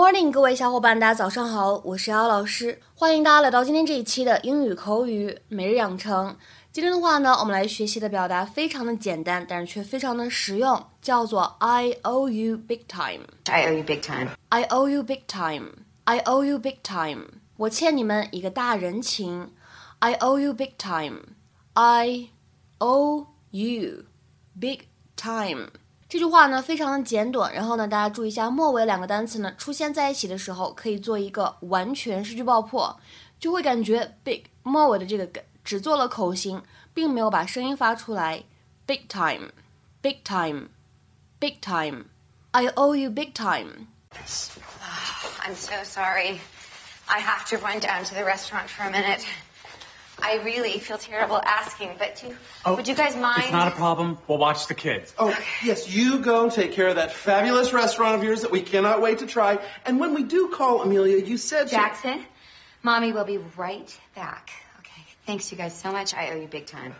Morning，各位小伙伴，大家早上好，我是姚老师，欢迎大家来到今天这一期的英语口语每日养成。今天的话呢，我们来学习的表达非常的简单，但是却非常的实用，叫做 I owe you big time。I owe you big time. I owe you big time. I owe you big time. 我欠你们一个大人情。I owe you big time. I owe you big time. 这句话呢非常的简短，然后呢大家注意一下末尾两个单词呢出现在一起的时候，可以做一个完全失去爆破，就会感觉 big 末尾的这个只做了口型，并没有把声音发出来。Big time, big time, big time. I owe you big time. I'm so sorry. I have to run down to the restaurant for a minute. I really feel terrible asking, but do, Oh, would you guys mind? It's not a problem. We'll watch the kids. Oh, yes, you go and take care of that fabulous restaurant of yours that we cannot wait to try. And when we do call Amelia, you said she- Jackson, Mommy will be right back. Okay, thanks you guys so much. I owe you big time.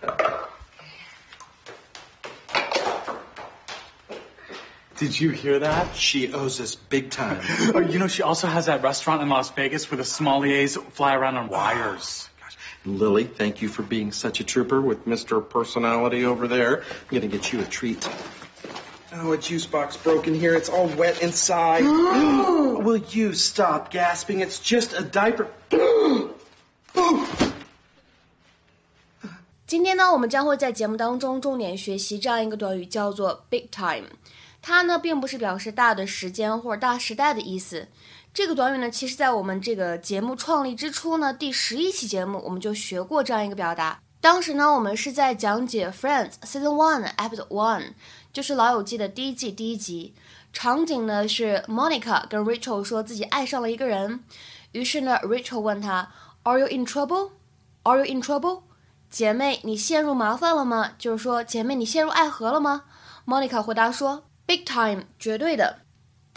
Did you hear that? she owes us big time. Oh, you know, she also has that restaurant in Las Vegas where the sommeliers fly around on wires. Gosh. Lily, thank you for being such a trooper with Mr. Personality over there. I'm gonna get you a treat. Oh, a juice box broke in here. It's all wet inside. Will you stop gasping? It's just a diaper. 今天呢，我们将会在节目当中重点学习这样一个短语，叫做 big time。它呢，并不是表示大的时间或者大时代的意思。 这个短语呢，其实在我们这个节目创立之初呢，第十一期节目我们就学过这样一个表达。当时呢，我们是在讲解《Friends》Season One Episode One，就是《老友记》的第一季第一集。场景呢是 Monica 跟 Rachel 说自己爱上了一个人，于是呢，Rachel 问他：“Are you in trouble? Are you in trouble?” 姐妹，你陷入麻烦了吗？就是说，姐妹，你陷入爱河了吗？Monica 回答说：“Big time，绝对的。”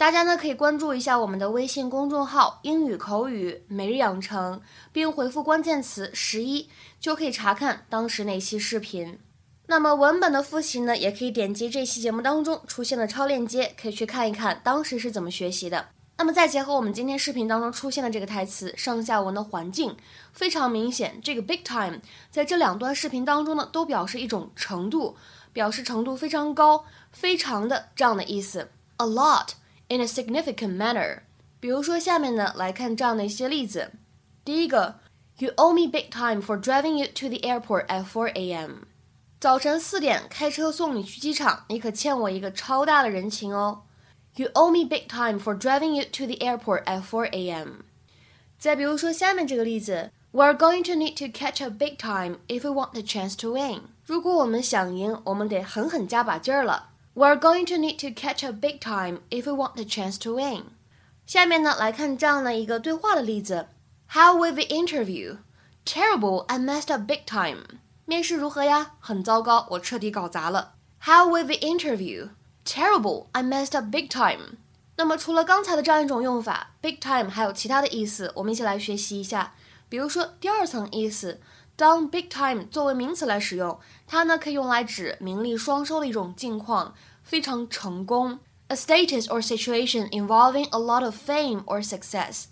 大家呢可以关注一下我们的微信公众号“英语口语每日养成”，并回复关键词“十一”，就可以查看当时那期视频。那么文本的复习呢，也可以点击这期节目当中出现的超链接，可以去看一看当时是怎么学习的。那么再结合我们今天视频当中出现的这个台词，上下文的环境非常明显，这个 big time 在这两段视频当中呢，都表示一种程度，表示程度非常高、非常的这样的意思。A lot in a significant manner。比如说下面呢，来看这样的一些例子。第一个，You owe me big time for driving you to the airport at 4 a.m. 早晨四点开车送你去机场，你可欠我一个超大的人情哦。You owe me big time for driving you to the airport at 4 a.m. 再比如说下面这个例子，We're going to need to catch up big time if we want the chance to win。如果我们想赢，我们得狠狠加把劲儿了。 We're going to need to catch up big time if we want the chance to win。下面呢，来看这样的一个对话的例子：How was the interview? Terrible, I messed up big time. 面试如何呀？很糟糕，我彻底搞砸了。How was the interview? Terrible, I messed up big time. 那么除了刚才的这样一种用法，big time 还有其他的意思，我们一起来学习一下。比如说第二层意思， 当 big time 作为名词来使用，它呢可以用来指名利双收的一种境况，非常成功。A status or situation involving a lot of fame or success。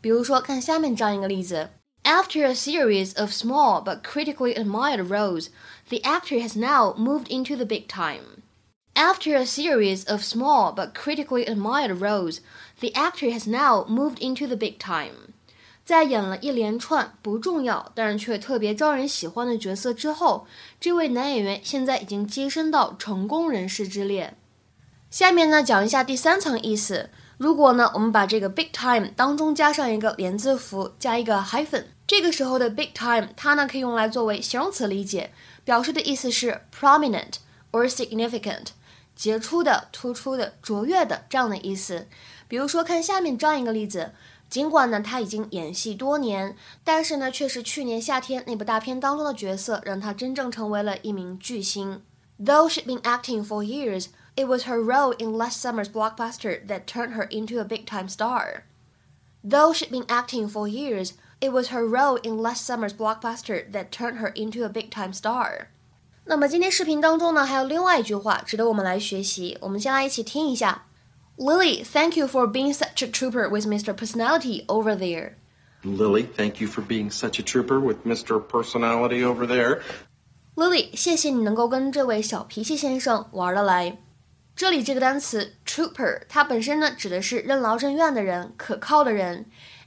比如说看下面这样一个例子。After a series of small but critically admired roles, the actor has now moved into the big time. After a series of small but critically admired roles, the actor has now moved into the big time. 在演了一连串不重要但是却特别招人喜欢的角色之后，这位男演员现在已经跻身到成功人士之列。下面呢，讲一下第三层意思。如果呢，我们把这个 big time 当中加上一个连字符，加一个 hyphen，这个时候的 big time 它呢可以用来作为形容词理解，表示的意思是 prominent or significant，杰出的、突出的、卓越的这样的意思。比如说，看下面这样一个例子。尽管呢他已经演戏多年，但是呢却是去年夏天那部大片当中的角色，让他真正成为了一名巨星。Though she'd been acting for years, it was her role in last summer's blockbuster that turned her into a big-time star. Though she'd been acting for years, it was her role in last summer's blockbuster that turned her into a big-time star. 那么今天视频当中呢，还有另外一句话值得我们来学习，我们先来一起听一下。 Lily, thank you for being such a trooper with Mr. Personality over there. Lily, thank you for being such a trooper with Mr. Personality over there. Lily，谢谢你能够跟这位小脾气先生玩得来。这里这个单词 trooper，它本身呢指的是任劳任怨的人、可靠的人，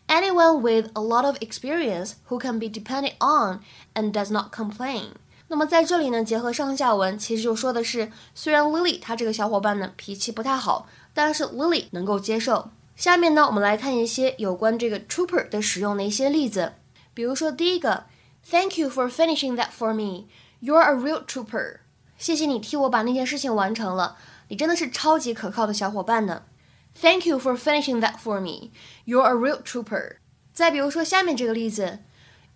anyone with a lot of experience who can be depended on and does not complain。 那么在这里呢，结合上下文，其实就说的是，虽然 Lily 她这个小伙伴呢脾气不太好，但是 Lily 能够接受。下面呢，我们来看一些有关这个 trooper 的使用的一些例子。比如说第一个，Thank you for finishing that for me. You're a real trooper. 谢谢你替我把那件事情完成了，你真的是超级可靠的小伙伴呢。Thank you for finishing that for me. You're a real trooper. 再比如说下面这个例子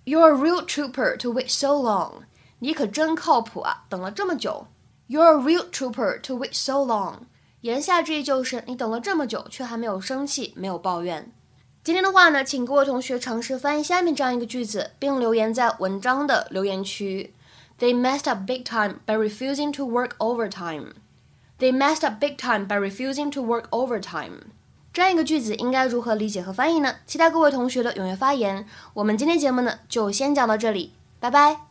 ，You're a real trooper to wait so long. 你可真靠谱啊，等了这么久。You're a real trooper to wait so long. 言下之意就是你等了这么久，却还没有生气，没有抱怨。今天的话呢，请各位同学尝试翻译下面这样一个句子，并留言在文章的留言区。They messed up big time by refusing to work overtime. They messed up big time by refusing to work overtime. 这样一个句子应该如何理解和翻译呢？期待各位同学的踊跃发言。我们今天节目呢就先讲到这里，拜拜。